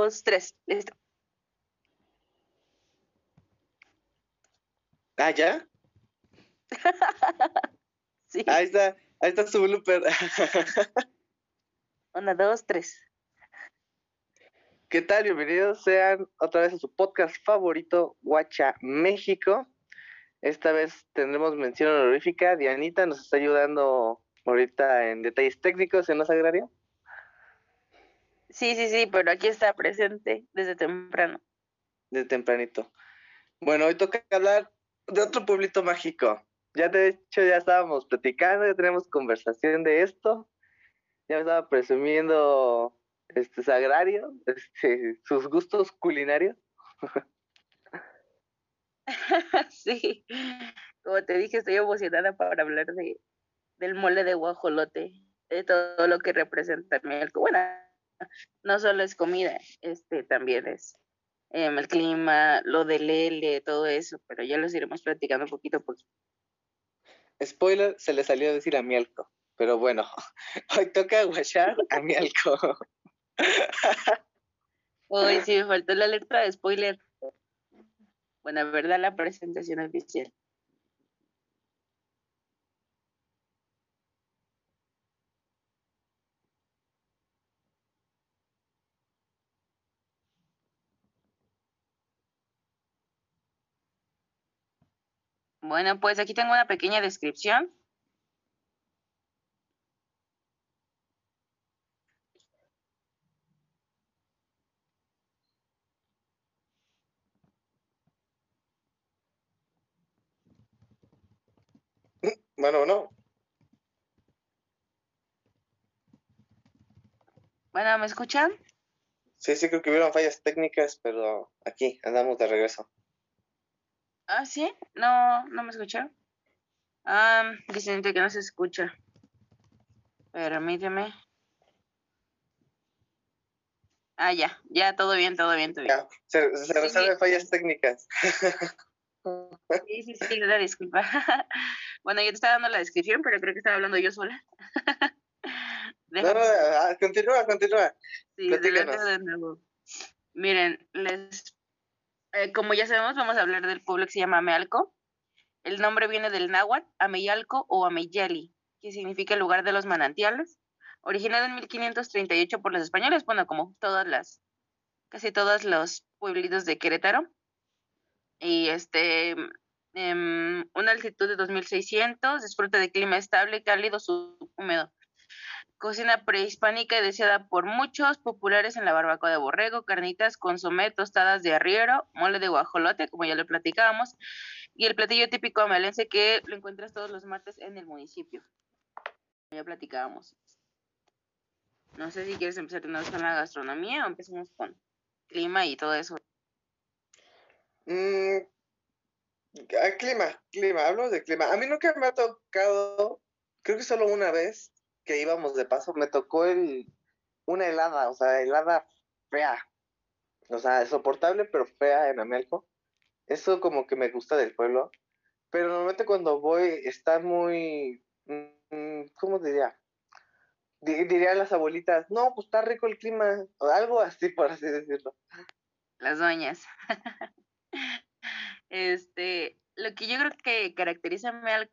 dos, tres. Listo. Ah, ¿ya? sí. Ahí está, ahí está su blooper. Una, dos, tres. ¿Qué tal? Bienvenidos sean otra vez a su podcast favorito, Guacha México. Esta vez tendremos mención honorífica. Dianita nos está ayudando ahorita en detalles técnicos en los agrarios. Sí, sí, sí, pero aquí está presente desde temprano. Desde tempranito. Bueno, hoy toca hablar de otro pueblito mágico. Ya de hecho ya estábamos platicando, ya tenemos conversación de esto. Ya me estaba presumiendo este Sagrario, este, sus gustos culinarios. sí, como te dije, estoy emocionada para hablar de, del mole de guajolote, de todo lo que representa el Bueno, no solo es comida, este también es em, el clima, lo del L, todo eso, pero ya los iremos platicando un poquito por Spoiler, se le salió a decir a Mielco, pero bueno, hoy toca guachar a Mielco. Hoy sí me faltó la letra de spoiler. Bueno, verdad la presentación oficial. Bueno, pues aquí tengo una pequeña descripción. Bueno, no. Bueno, ¿me escuchan? Sí, sí, creo que hubieron fallas técnicas, pero aquí andamos de regreso. Ah, sí, no, no me escucharon. Ah, dicen que no se escucha. Permíteme. Ah, ya, ya, todo bien, todo bien, todo bien. Ya, se, se resuelven fallas técnicas. Sí, sí, sí, una disculpa. Bueno, yo te estaba dando la descripción, pero creo que estaba hablando yo sola. no, no, ah, continúa, continúa. Sí, de nuevo. Miren, les, eh, como ya sabemos, vamos a hablar del pueblo que se llama Amealco. El nombre viene del náhuatl, Ameyalco o Ameyali, que significa el lugar de los manantiales. Originado en 1538 por los españoles, bueno, como todas las, casi todos los pueblitos de Querétaro. Y este, eh, una altitud de 2600, disfruta de clima estable, cálido, subhúmedo. Cocina prehispánica y deseada por muchos, populares en la barbacoa de borrego, carnitas, consomé, tostadas de arriero, mole de guajolote, como ya lo platicábamos, y el platillo típico amelense que lo encuentras todos los martes en el municipio. Ya platicábamos. No sé si quieres empezar con la gastronomía o empezamos con clima y todo eso. Mm, Ah, clima, clima, hablo de clima. A mí nunca me ha tocado, creo que solo una vez que íbamos de paso, me tocó el, una helada, o sea, helada fea. O sea, soportable, pero fea en Amelco. Eso como que me gusta del pueblo. Pero normalmente cuando voy está muy, mm, ¿cómo diría? Dirían las abuelitas, no, pues está rico el clima, o algo así, por así decirlo. Las doñas. Este, lo que yo creo que caracteriza a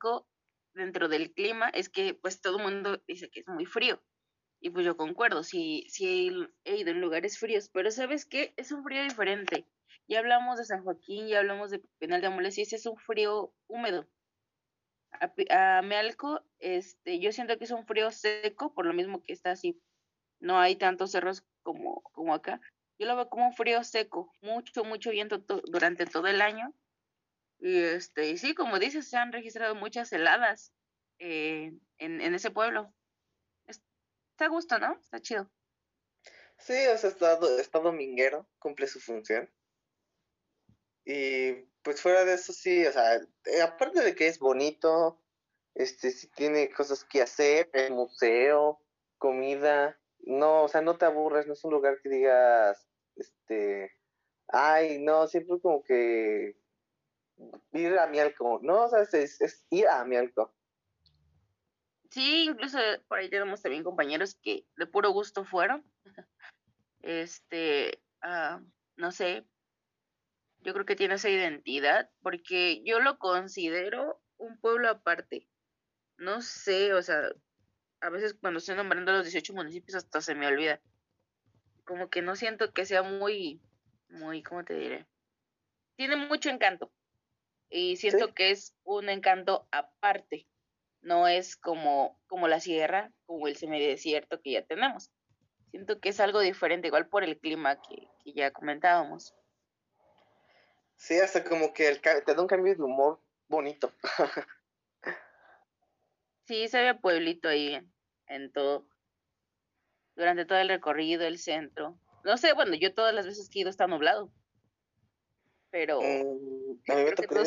dentro del clima es que pues todo el mundo dice que es muy frío. Y pues yo concuerdo, sí, sí he ido en lugares fríos, pero ¿sabes qué? Es un frío diferente. Ya hablamos de San Joaquín, ya hablamos de Penal de Amoles y ese es un frío húmedo. A, Mealco, este, yo siento que es un frío seco, por lo mismo que está así. No hay tantos cerros como, como acá. Yo lo veo como un frío seco, mucho, mucho viento durante todo el año y este, y sí, como dices, se han registrado muchas heladas eh, en, en, ese pueblo. Está a gusto, ¿no? Está chido. Sí, o sea, está, está dominguero, cumple su función. Y pues fuera de eso, sí, o sea, eh, aparte de que es bonito, este, sí tiene cosas que hacer, el museo, comida, no, o sea, no te aburres, no es un lugar que digas, este, ay, no, siempre como que ir a Mialco, ¿no? O sea, es, ir a Mialco. Sí, incluso por ahí tenemos también compañeros que de puro gusto fueron. Este, ah, no sé, yo creo que tiene esa identidad porque yo lo considero un pueblo aparte. No sé, o sea, a veces cuando estoy nombrando los 18 municipios hasta se me olvida. Como que no siento que sea muy, muy, ¿cómo te diré? Tiene mucho encanto. Y siento que es un encanto aparte. No es como, como la sierra, como el semidesierto que ya tenemos. Siento que es algo diferente, igual por el clima que, que ya comentábamos. Sí, hasta como que el, te da un cambio de humor bonito. sí, se ve pueblito ahí en, todo. Durante todo el recorrido, el centro. No sé, bueno, yo todas las veces que he ido está nublado. Pero. Mm, mí me tocó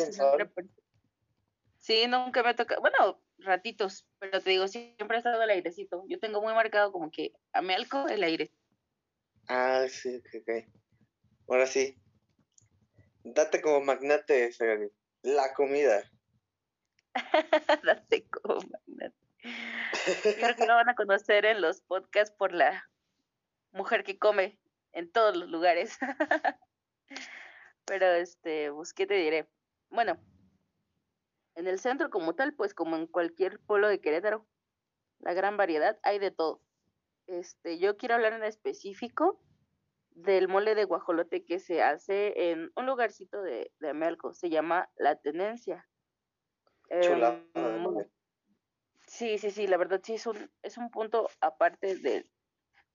Sí, nunca me ha tocado. Bueno, ratitos, pero te digo, siempre ha estado el airecito. Yo tengo muy marcado como que a Melco el aire. Ah, sí, ok, ok. Ahora sí, Date como magnate, La comida. Date como magnate. Creo que lo van a conocer en los podcasts por la mujer que come en todos los lugares. Pero este, pues, ¿qué te diré? Bueno, en el centro como tal, pues como en cualquier pueblo de Querétaro, la gran variedad, hay de todo. Este, yo quiero hablar en específico del mole de guajolote que se hace en un lugarcito de, de Amelco, se llama La Tenencia. Chula. Em, sí, sí, sí, la verdad sí es un, es un punto aparte de...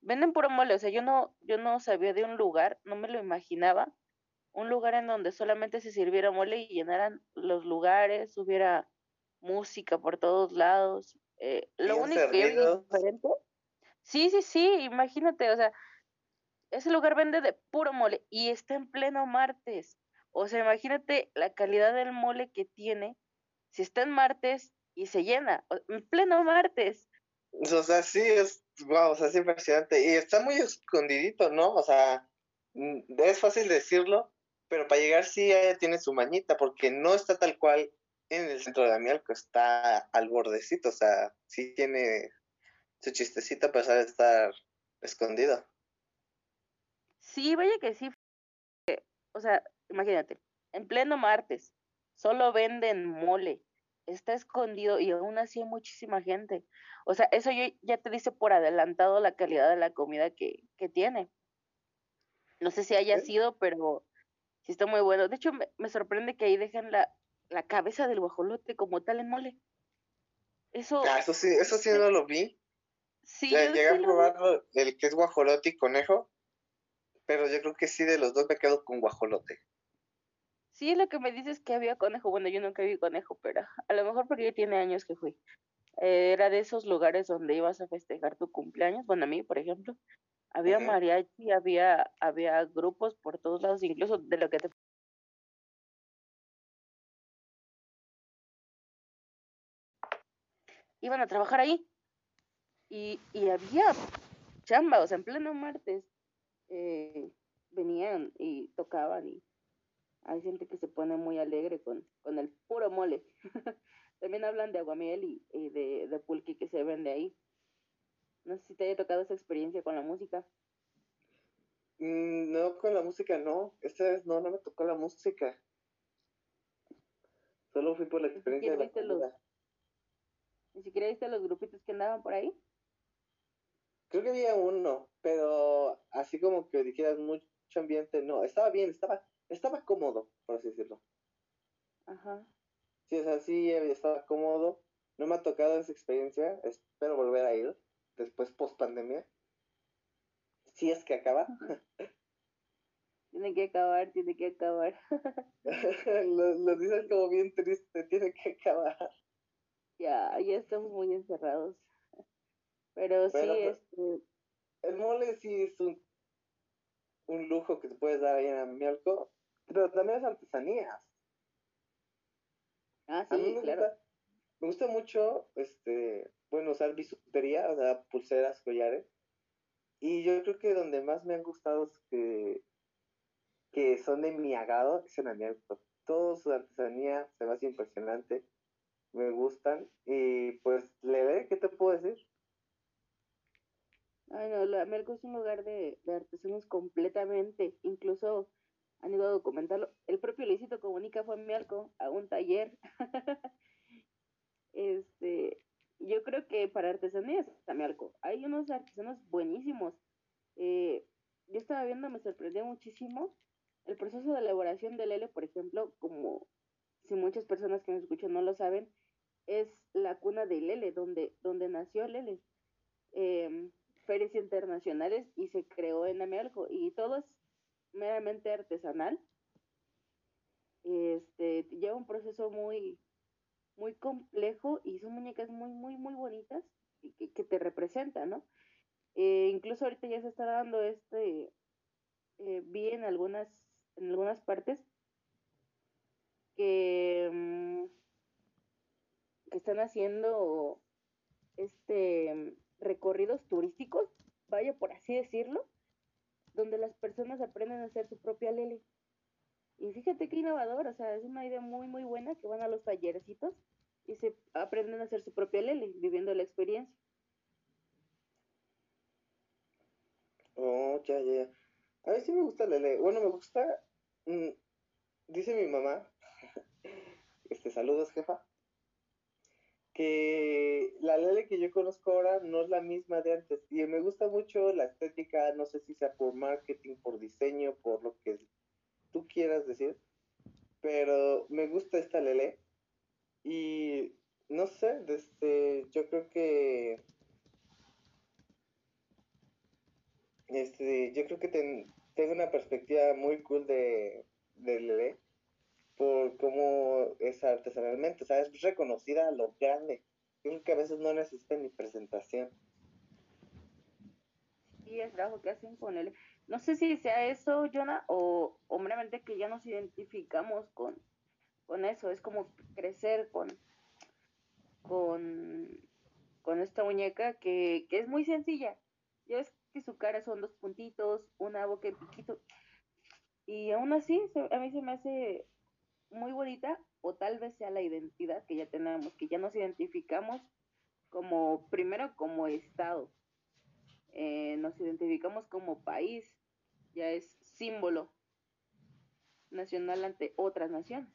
Venden puro mole, o sea, yo no, yo no sabía de un lugar, no me lo imaginaba, un lugar en donde solamente se sirviera mole y llenaran los lugares, hubiera música por todos lados. Eh, lo único que yo diferente... Sí, sí, sí, imagínate, o sea, ese lugar vende de puro mole y está en pleno martes. O sea, imagínate la calidad del mole que tiene si está en martes y se llena, en pleno martes. O sea, sí, es, wow, o sea, es impresionante. Y está muy escondidito, ¿no? O sea, mm, es fácil decirlo, pero para llegar sí tiene su mañita, porque no está tal cual en el centro de Amialco, está al bordecito, o sea, sí tiene su chistecito a pesar de estar escondido. Sí, vaya que sí. O sea, imagínate, en pleno martes, solo venden mole, está escondido y aún así hay muchísima gente. O sea, eso yo ya te dice por adelantado la calidad de la comida que, que tiene. No sé si haya sido, pero sí está muy bueno. De hecho, me, sorprende que ahí dejan la, la cabeza del guajolote como tal en mole. Eso, ah, eso sí, eso sí no lo vi. Sí, llegué a probar el que es guajolote y conejo pero yo creo que sí, de los dos me quedo con guajolote. Sí, lo que me dices que había conejo. Bueno, yo nunca vi conejo, pero a lo mejor porque ya tiene años que fui. Eh, era de esos lugares donde ibas a festejar tu cumpleaños. Bueno, a mí, por ejemplo, había mariachi, había, había grupos por todos lados, incluso de lo que te iban a trabajar ahí. Y, y había chamba, o sea, en pleno martes eh, venían y tocaban y hay gente que se pone muy alegre con, con el puro mole. También hablan de aguamiel y, de, de pulque que se vende ahí. No sé si te haya tocado esa experiencia con la música. Mm, no, con la música no. Esta vez no, no me tocó la música. Solo fui por la experiencia de la los, ¿Ni siquiera viste los grupitos que andaban por ahí? Creo que había uno, pero así como que dijeras mucho ambiente, no, estaba bien, estaba, estaba cómodo, por así decirlo. Ajá. Sí, es así, estaba cómodo. No me ha tocado esa experiencia, espero volver a ir después post pandemia. Si es que acaba. tiene que acabar, tiene que acabar. lo, lo dices como bien triste, tiene que acabar. Ya, ya estamos muy encerrados. Pero, sí, este... El mole sí es un, un lujo que te puedes dar ahí en Amialco, pero también es artesanías. Ah, sí, me claro. Gusta, me gusta mucho, este, bueno, usar bisutería, o sea, pulseras, collares. Y yo creo que donde más me han gustado es que, que son de mi agado es en Amialco. Toda su artesanía se me hace impresionante, me gustan. Y pues, le ve, ¿qué te puedo decir? Ay, no, la Melco es un lugar de, de artesanos completamente. Incluso han ido a documentarlo. El propio Luisito Comunica fue a Melco a un taller. este, yo creo que para artesanías está Melco. Hay unos artesanos buenísimos. Eh, yo estaba viendo, me sorprendió muchísimo el proceso de elaboración del L, por ejemplo, como si muchas personas que me escuchan no lo saben, es la cuna del L, donde, donde nació el L. Eh, ferias internacionales y se creó en Amelco y todo es meramente artesanal. Este, lleva un proceso muy, muy complejo y son muñecas muy, muy, muy bonitas y que, te representan, ¿no? Eh, incluso ahorita ya se está dando este, eh, vi en algunas, en algunas partes que, um, que están haciendo este recorridos turísticos, vaya por así decirlo, donde las personas aprenden a hacer su propia lele. Y fíjate qué innovador, o sea, es una idea muy, muy buena que van a los tallercitos y se aprenden a hacer su propia lele, viviendo la experiencia. Oh, ya, ya. A mí sí me gusta lele. Bueno, me gusta, mmm, dice mi mamá, este, saludos, jefa, que la Lele que yo conozco ahora no es la misma de antes. Y me gusta mucho la estética, no sé si sea por marketing, por diseño, por lo que tú quieras decir, pero me gusta esta Lele. Y no sé, desde, yo creo que este, yo creo que ten, tengo una perspectiva muy cool de, de Lele por cómo es artesanalmente, o sea, es reconocida a lo grande. Yo creo que a veces no necesita ni presentación. Sí, el trabajo que hacen con él. No sé si sea eso, Jonah, o, o meramente que ya nos identificamos con, con eso. Es como crecer con, con, con esta muñeca que, que es muy sencilla. Ya es que su cara son dos puntitos, una boca y piquito. Y aún así, a mí se me hace muy bonita o tal vez sea la identidad que ya tenemos, que ya nos identificamos como, primero como Estado, eh, nos identificamos como país, ya es símbolo nacional ante otras naciones.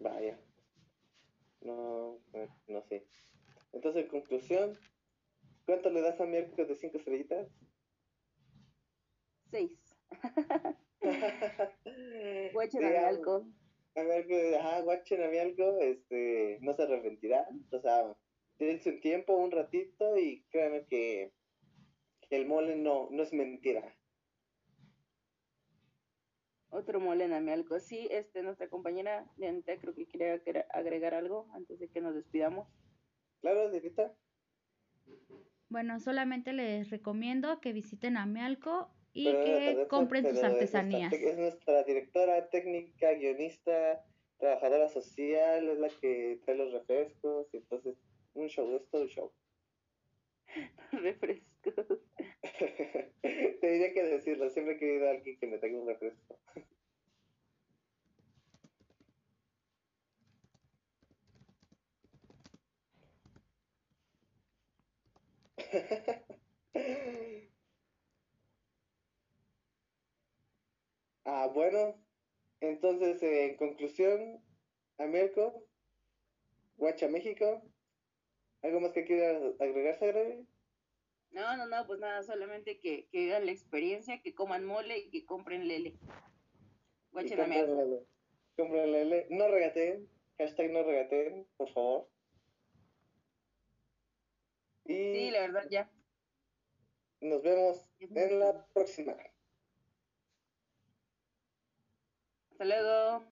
Vaya. No, eh, no sé. Entonces, conclusión, ¿cuánto le das a miércoles de 5 estrellitas? 6. Guacha. A ver, pues, que, guachen a mi algo, este, no se arrepentirán. O sea, dense un tiempo, un ratito y créanme que, el mole no, no es mentira. Otro mole en algo. Sí, este, nuestra compañera Dianita creo que quiere agregar algo antes de que nos despidamos. Claro, de Dianita. Bueno, solamente les recomiendo que visiten Amialco y pero, que compren sus artesanías. Es nuestra, es nuestra, directora técnica, guionista, trabajadora social, es la que trae los refrescos, y entonces un show, es todo un show. refrescos. Tendría que decirlo, siempre he querido a alguien que me traiga un refresco. Ah, bueno, entonces eh, en conclusión, Amelco, Guacha México, ¿algo más que quieras agregar, Sagrario? No, no, no, pues nada, solamente que, que vivan la experiencia, que coman mole y que compren lele. Guachen Amelco. Compren lele. No regateen, hashtag no regateen, por favor. Y sí, la verdad, ya. Nos vemos en la próxima. Hasta luego.